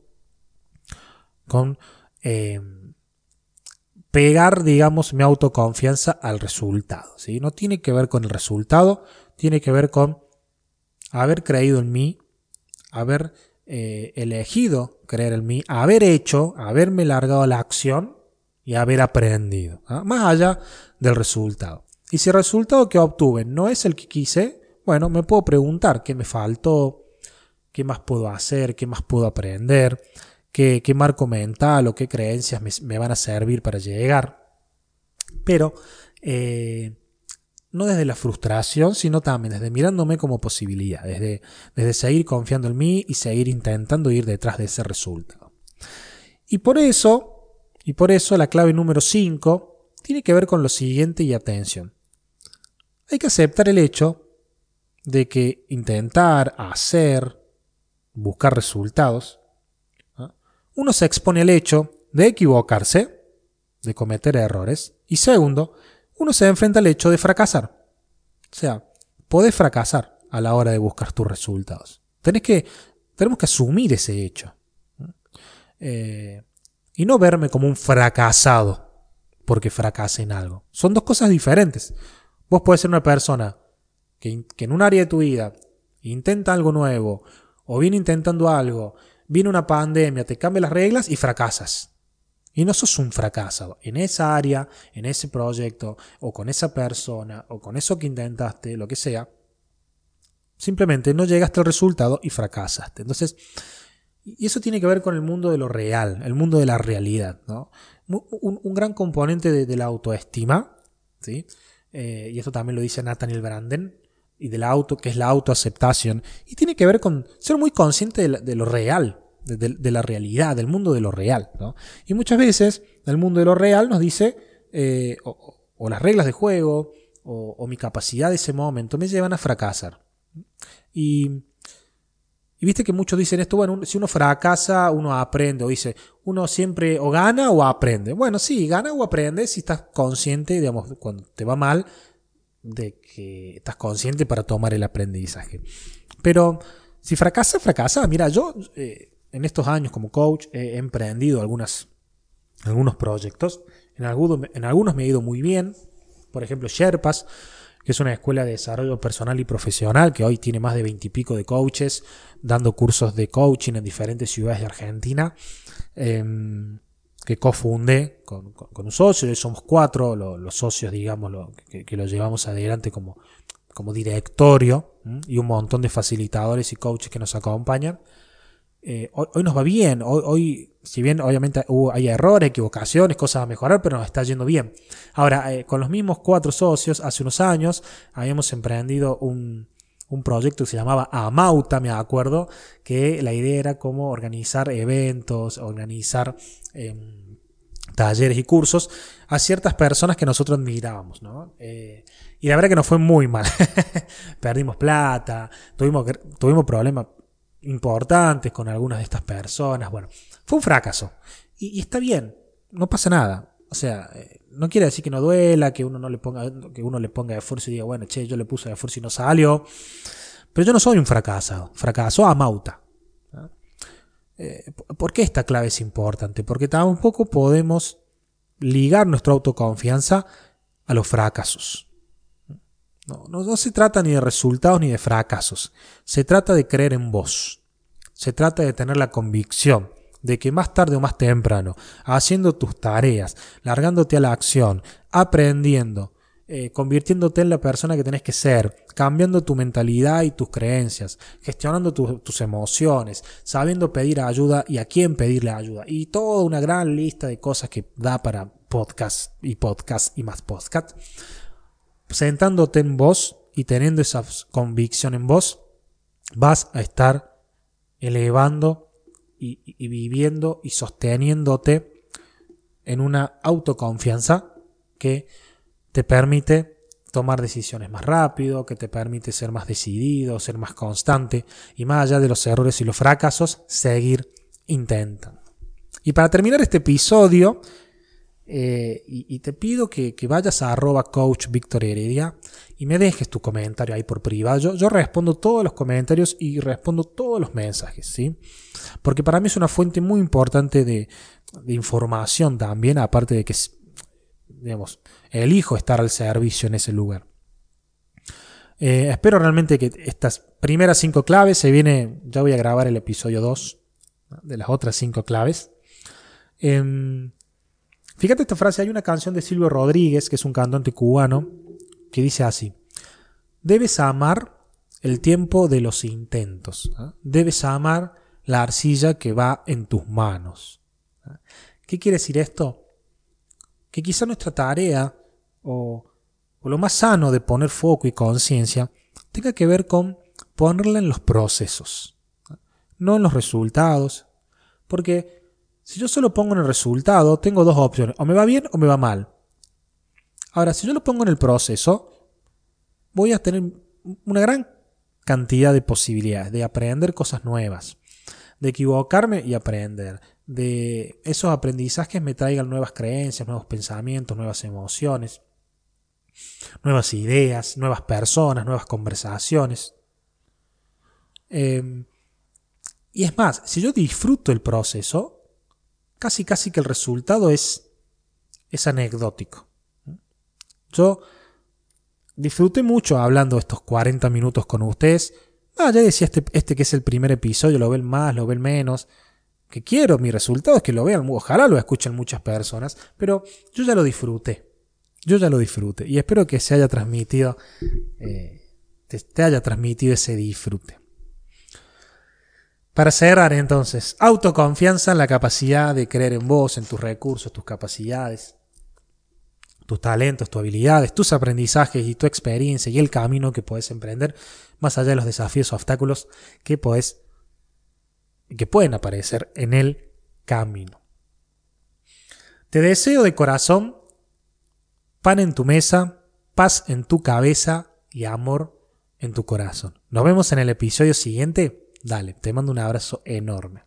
con eh, pegar, digamos, mi autoconfianza al resultado. ¿sí? No tiene que ver con el resultado, tiene que ver con haber creído en mí, haber eh, elegido creer en mí, haber hecho, haberme largado la acción y haber aprendido, ¿ah? más allá del resultado. Y si el resultado que obtuve no es el que quise, bueno, me puedo preguntar qué me faltó, qué más puedo hacer, qué más puedo aprender, qué, marco mental o qué creencias me, van a servir para llegar. Pero eh, no desde la frustración, sino también desde mirándome como posibilidad, desde, desde seguir confiando en mí y seguir intentando ir detrás de ese resultado. Y por eso, y por eso la clave número 5 tiene que ver con lo siguiente y atención. Hay que aceptar el hecho de que intentar, hacer, buscar resultados, uno se expone al hecho de equivocarse, de cometer errores, y segundo, uno se enfrenta al hecho de fracasar. O sea, podés fracasar a la hora de buscar tus resultados. Tenés que, tenemos que asumir ese hecho. Eh, y no verme como un fracasado porque fracase en algo. Son dos cosas diferentes. Vos podés ser una persona que, en un área de tu vida intenta algo nuevo o viene intentando algo, viene una pandemia, te cambia las reglas y fracasas. Y no sos un fracaso en esa área, en ese proyecto, o con esa persona, o con eso que intentaste, lo que sea. Simplemente no llegaste al resultado y fracasaste. Entonces, y eso tiene que ver con el mundo de lo real, el mundo de la realidad. ¿no? Un, gran componente de, la autoestima, ¿sí? Eh, y esto también lo dice Nathaniel Branden, y del auto, que es la autoaceptación, y tiene que ver con ser muy consciente de lo real, de, la realidad, del mundo de lo real. Y muchas veces el mundo de lo real nos dice, eh, o, las reglas de juego, o, mi capacidad de ese momento, me llevan a fracasar. Y, viste que muchos dicen esto, bueno, si uno fracasa, uno aprende, o dice, uno siempre o gana o aprende. Bueno, sí, gana o aprende si estás consciente, digamos, cuando te va mal, de que estás consciente para tomar el aprendizaje. Pero si fracasa, fracasa. Mira, yo eh, en estos años como coach he emprendido algunas, algunos proyectos. En algunos, en algunos me ha ido muy bien. Por ejemplo, Sherpas, que es una escuela de desarrollo personal y profesional que hoy tiene más de veintipico de coaches dando cursos de coaching en diferentes ciudades de Argentina. Em, que cofundé con, con, un socio, somos cuatro los, socios, digamos, que, que, lo llevamos adelante como, como directorio y un montón de facilitadores y coaches que nos acompañan. Eh, hoy, nos va bien, hoy, si bien obviamente hay errores, equivocaciones, cosas a mejorar, pero nos está yendo bien. Ahora, eh, con los mismos cuatro socios, hace unos años habíamos emprendido un, un proyecto que se llamaba Amauta, me acuerdo, que la idea era cómo organizar eventos, organizar em, talleres y cursos a ciertas personas que nosotros admirábamos, ¿no? Eh, y la verdad que nos fue muy mal. Perdimos plata, tuvimos, tuvimos problemas importantes con algunas de estas personas. Bueno, fue un fracaso. Y, está bien, no pasa nada. O sea, eh, no quiere decir que no duela, que uno no le ponga, que uno le ponga esfuerzo y diga, bueno, che, yo le puse esfuerzo y no salió. Pero yo no soy un fracasado. Fracaso a Mauta. Eh, ¿Por qué esta clave es importante? Porque tampoco podemos ligar nuestra autoconfianza a los fracasos. No, no, se trata ni de resultados ni de fracasos. Se trata de creer en vos. Se trata de tener la convicción de que más tarde o más temprano, haciendo tus tareas, largándote a la acción, aprendiendo, eh, convirtiéndote en la persona que tenés que ser, cambiando tu mentalidad y tus creencias, gestionando tus emociones, sabiendo pedir ayuda y a quién pedirle ayuda, y toda una gran lista de cosas que da para podcast y podcast y más podcast sentándote en vos y teniendo esa convicción en vos, vas a estar elevando y, viviendo y sosteniéndote en una autoconfianza que te permite tomar decisiones más rápido, que te permite ser más decidido, ser más constante y más allá de los errores y los fracasos, seguir intentando. Y para terminar este episodio, eh, y, te pido que, vayas a arroba coach Víctor Heredia y me dejes tu comentario ahí por privado. Yo, respondo todos los comentarios y respondo todos los mensajes, ¿sí? Porque para mí es una fuente muy importante de, información también, aparte de que, digamos, elijo estar al servicio en ese lugar. Eh, espero realmente que estas primeras cinco claves se viene, ya voy a grabar el episodio 2 de las otras cinco claves. Em, Fíjate esta frase, hay una canción de Silvio Rodríguez, que es un cantante cubano, que dice así, debes amar el tiempo de los intentos, ¿ah? debes amar la arcilla que va en tus manos. ¿ah? ¿Qué quiere decir esto? Que quizá nuestra tarea o, lo más sano de poner foco y conciencia tenga que ver con ponerla en los procesos, ¿ah? no en los resultados, porque si yo solo pongo en el resultado, tengo dos opciones, o me va bien o me va mal. Ahora, si yo lo pongo en el proceso, voy a tener una gran cantidad de posibilidades de aprender cosas nuevas, de equivocarme y aprender, de esos aprendizajes me traigan nuevas creencias, nuevos pensamientos, nuevas emociones, nuevas ideas, nuevas personas, nuevas conversaciones. Em, y es más, si yo disfruto el proceso, casi casi que el resultado es, es anecdótico. Yo disfruté mucho hablando estos 40 minutos con ustedes. Ah, ya decía este, este que es el primer episodio, lo ven más, lo ven menos. Que quiero, mi resultado es que lo vean, ojalá lo escuchen muchas personas, pero yo ya lo disfruté. Yo ya lo disfruté y espero que se haya transmitido, eh, te haya transmitido ese disfrute. Para cerrar entonces, autoconfianza en la capacidad de creer en vos, en tus recursos, tus capacidades, tus talentos, tus habilidades, tus aprendizajes y tu experiencia y el camino que puedes emprender, más allá de los desafíos o obstáculos que puedes que pueden aparecer en el camino. Te deseo de corazón pan en tu mesa, paz en tu cabeza y amor en tu corazón. Nos vemos en el episodio siguiente. Dale, te mando un abrazo enorme.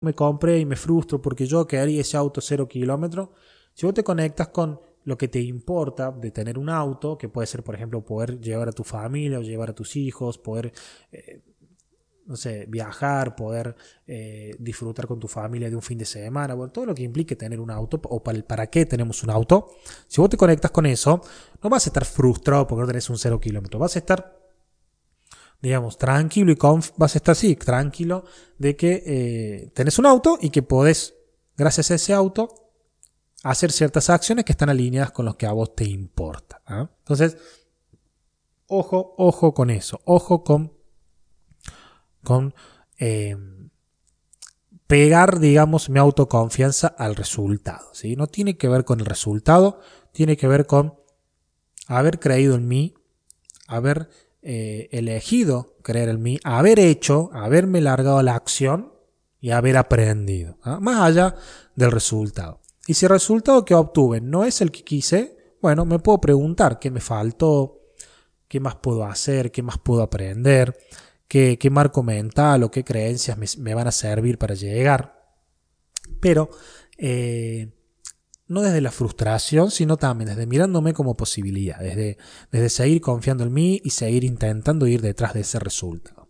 Me compré y me frustro porque yo quedaría ese auto cero kilómetros. Si vos te conectas con lo que te importa de tener un auto, que puede ser, por ejemplo, poder llevar a tu familia o llevar a tus hijos, poder, eh, no sé, viajar, poder eh, disfrutar con tu familia de un fin de semana, bueno, todo lo que implique tener un auto o para, para qué tenemos un auto. Si vos te conectas con eso, no vas a estar frustrado porque no tenés un cero kilómetro, vas a estar digamos, tranquilo y vas a estar así, tranquilo de que eh, tenés un auto y que podés, gracias a ese auto, hacer ciertas acciones que están alineadas con lo que a vos te importa. ¿ah? Entonces, ojo, ojo con eso, ojo con, con eh, pegar, digamos, mi autoconfianza al resultado. ¿sí? No tiene que ver con el resultado, tiene que ver con haber creído en mí, haber eh, elegido creer en mí, haber hecho, haberme largado la acción y haber aprendido, ¿ah? más allá del resultado. Y si el resultado que obtuve no es el que quise, bueno, me puedo preguntar qué me faltó, qué más puedo hacer, qué más puedo aprender, qué, qué marco mental o qué creencias me, me, van a servir para llegar. Pero eh, no desde la frustración, sino también desde mirándome como posibilidad, desde, desde seguir confiando en mí y seguir intentando ir detrás de ese resultado.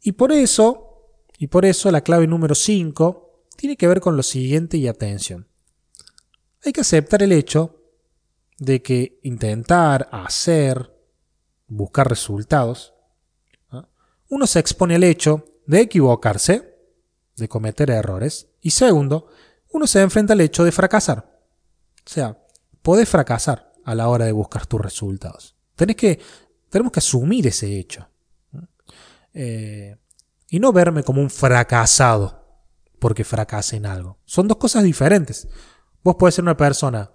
Y por eso, y por eso la clave número 5 tiene que ver con lo siguiente y atención. Hay que aceptar el hecho de que intentar, hacer, buscar resultados, uno se expone al hecho de equivocarse, de cometer errores, y segundo, uno se enfrenta al hecho de fracasar. O sea, podés fracasar a la hora de buscar tus resultados. Tenés que, tenemos que asumir ese hecho. Eh, y no verme como un fracasado porque fracase en algo. Son dos cosas diferentes. Vos podés ser una persona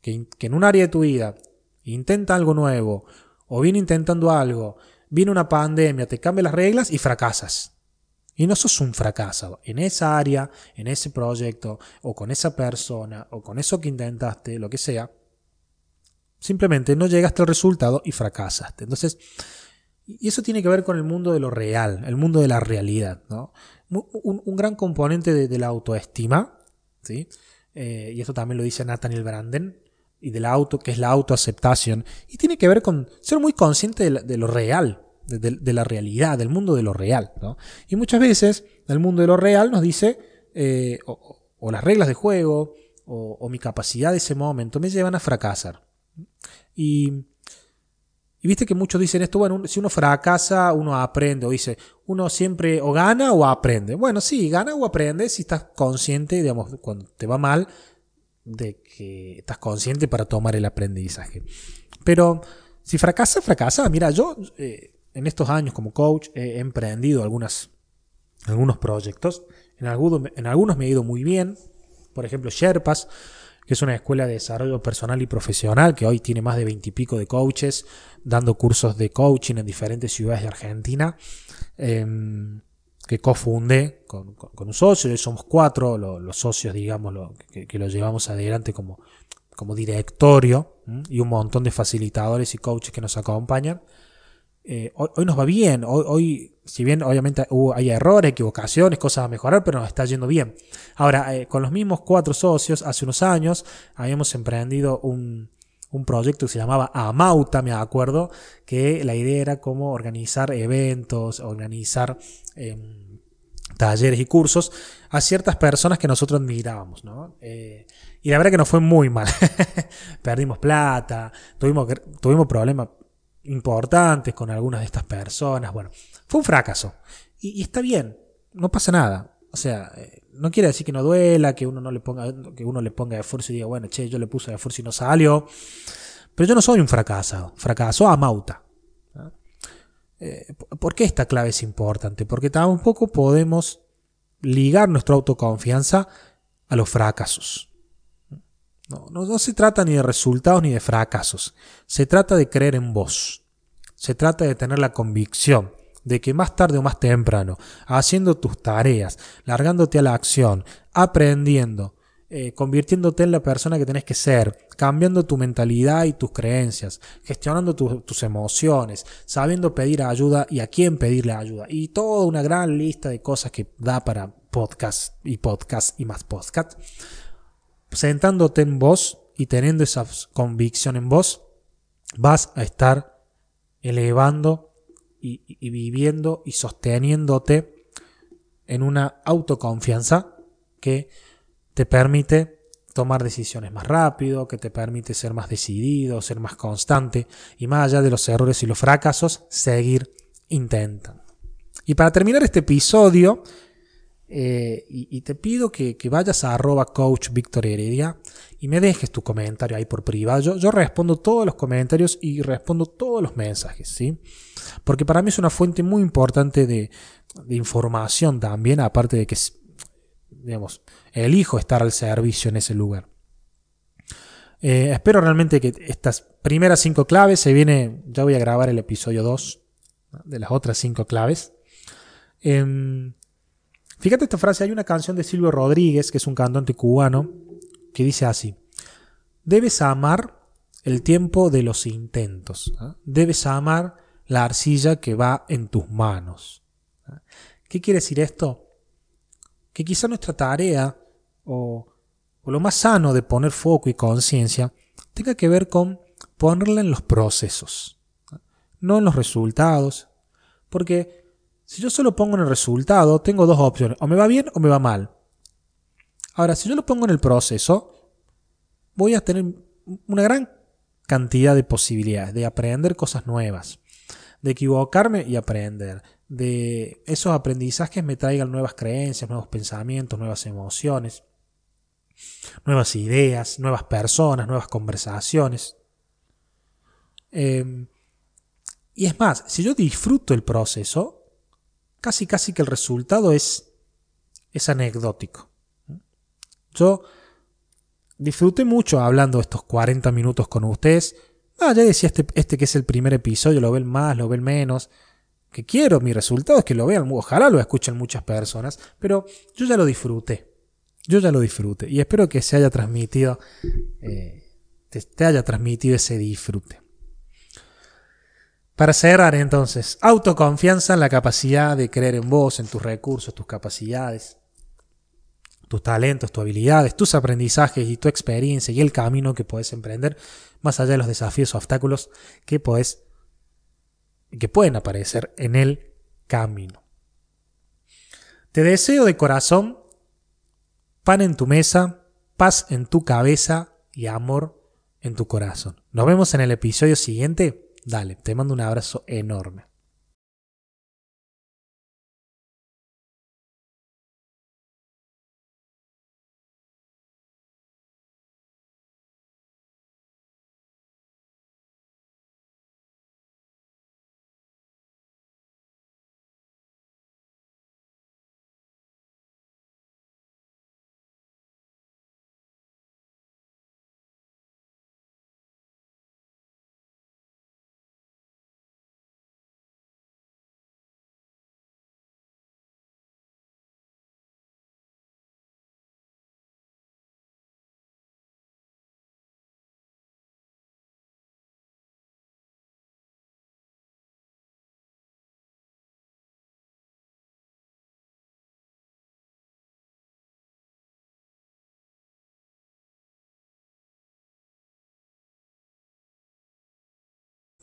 que, en un área de tu vida intenta algo nuevo, o viene intentando algo, viene una pandemia, te cambia las reglas y fracasas. Y no sos un fracaso en esa área, en ese proyecto, o con esa persona, o con eso que intentaste, lo que sea. Simplemente no llegaste al resultado y fracasaste. Entonces, y eso tiene que ver con el mundo de lo real, el mundo de la realidad. ¿no? Un, gran componente de, la autoestima, ¿sí? Eh, y esto también lo dice Nathaniel Branden, y del auto, que es la autoaceptación, y tiene que ver con ser muy consciente de, lo real, de, la realidad, del mundo de lo real. ¿no? Y muchas veces el mundo de lo real nos dice, eh, o, las reglas de juego, o, mi capacidad de ese momento me llevan a fracasar. Y, y viste que muchos dicen esto, bueno, si uno fracasa, uno aprende, o dice, uno siempre o gana o aprende. Bueno, sí, gana o aprende si estás consciente, digamos, cuando te va mal, de que estás consciente para tomar el aprendizaje. Pero si fracasa, fracasa. Mira, yo eh, en estos años como coach he emprendido algunas, algunos proyectos. En, algunos, en algunos me ha ido muy bien. Por ejemplo, Sherpas, que es una escuela de desarrollo personal y profesional que hoy tiene más de veintipico de coaches dando cursos de coaching en diferentes ciudades de Argentina. Em, que cofundé con, con, un socio, somos cuatro los, socios, digamos, que, que, lo llevamos adelante como, como directorio y un montón de facilitadores y coaches que nos acompañan. Eh, hoy, nos va bien, hoy, si bien obviamente hay errores, equivocaciones, cosas a mejorar, pero nos está yendo bien. Ahora, eh, con los mismos cuatro socios, hace unos años habíamos emprendido un, un proyecto que se llamaba Amauta, me acuerdo, que la idea era cómo organizar eventos, organizar em, talleres y cursos a ciertas personas que nosotros admirábamos, ¿no? Eh, y la verdad que nos fue muy mal. Perdimos plata, tuvimos, tuvimos problemas importantes con algunas de estas personas. Bueno, fue un fracaso. Y, está bien, no pasa nada. O sea, eh, no quiere decir que no duela, que uno no le ponga, que uno le ponga esfuerzo y diga, bueno, che, yo le puse esfuerzo y no salió. Pero yo no soy un fracasado, fracaso a Mauta. Eh, ¿Por qué esta clave es importante? Porque tampoco podemos ligar nuestra autoconfianza a los fracasos. No, no, no, se trata ni de resultados ni de fracasos. Se trata de creer en vos. Se trata de tener la convicción de que más tarde o más temprano, haciendo tus tareas, largándote a la acción, aprendiendo, eh, convirtiéndote en la persona que tenés que ser, cambiando tu mentalidad y tus creencias, gestionando tus emociones, sabiendo pedir ayuda y a quién pedirle ayuda, y toda una gran lista de cosas que da para podcast y podcast y más podcast, sentándote en vos y teniendo esa convicción en vos, vas a estar elevando y, viviendo y sosteniéndote en una autoconfianza que te permite tomar decisiones más rápido, que te permite ser más decidido, ser más constante y más allá de los errores y los fracasos, seguir intentando. Y para terminar este episodio, eh, y, te pido que, vayas a arroba coach Victor Heredia y me dejes tu comentario ahí por privado. Yo, yo respondo todos los comentarios y respondo todos los mensajes, ¿sí? Porque para mí es una fuente muy importante de, información también, aparte de que, digamos, elijo estar al servicio en ese lugar. Eh, espero realmente que estas primeras cinco claves se viene, ya voy a grabar el episodio 2 de las otras cinco claves. Em, fíjate esta frase, hay una canción de Silvio Rodríguez, que es un cantante cubano, que dice así, debes amar el tiempo de los intentos, ¿ah? debes amar la arcilla que va en tus manos. ¿Qué quiere decir esto? Que quizá nuestra tarea o, lo más sano de poner foco y conciencia tenga que ver con ponerla en los procesos, no en los resultados, porque si yo solo pongo en el resultado, tengo dos opciones, o me va bien o me va mal. Ahora, si yo lo pongo en el proceso, voy a tener una gran cantidad de posibilidades de aprender cosas nuevas, de equivocarme y aprender, de esos aprendizajes me traigan nuevas creencias, nuevos pensamientos, nuevas emociones, nuevas ideas, nuevas personas, nuevas conversaciones. Em, y es más, si yo disfruto el proceso, casi casi que el resultado es, es anecdótico. Yo disfruté mucho hablando estos 40 minutos con ustedes Ah, ya decía este, este que es el primer episodio, lo ven más, lo ven menos. Que quiero, mi resultado es que lo vean, ojalá lo escuchen muchas personas, pero yo ya lo disfruté. Yo ya lo disfruté y espero que se haya transmitido, eh, te haya transmitido ese disfrute. Para cerrar entonces, autoconfianza en la capacidad de creer en vos, en tus recursos, tus capacidades, tus talentos, tus habilidades, tus aprendizajes y tu experiencia y el camino que puedes emprender más allá de los desafíos o obstáculos que puedes que pueden aparecer en el camino. Te deseo de corazón pan en tu mesa, paz en tu cabeza y amor en tu corazón. Nos vemos en el episodio siguiente. Dale, te mando un abrazo enorme.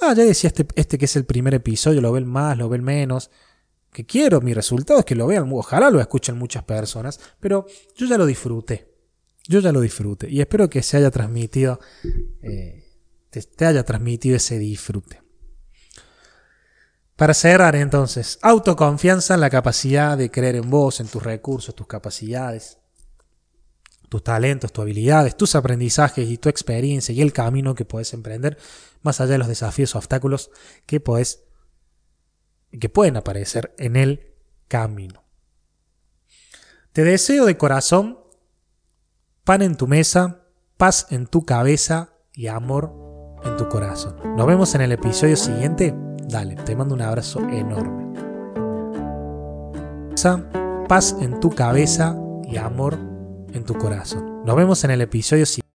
Ah, ya decía este, este que es el primer episodio, lo ven más, lo ven menos. Que quiero, mi resultado es que lo vean, ojalá lo escuchen muchas personas, pero yo ya lo disfruté. Yo ya lo disfruté y espero que se haya transmitido, eh, te haya transmitido ese disfrute. Para cerrar entonces, autoconfianza en la capacidad de creer en vos, en tus recursos, tus capacidades, tus talentos, tus habilidades, tus aprendizajes y tu experiencia y el camino que puedes emprender más allá de los desafíos o obstáculos que puedes que pueden aparecer en el camino. Te deseo de corazón pan en tu mesa, paz en tu cabeza y amor en tu corazón. Nos vemos en el episodio siguiente. Dale, te mando un abrazo enorme. Paz en tu cabeza y amor en tu corazón. Nos vemos en el episodio siguiente.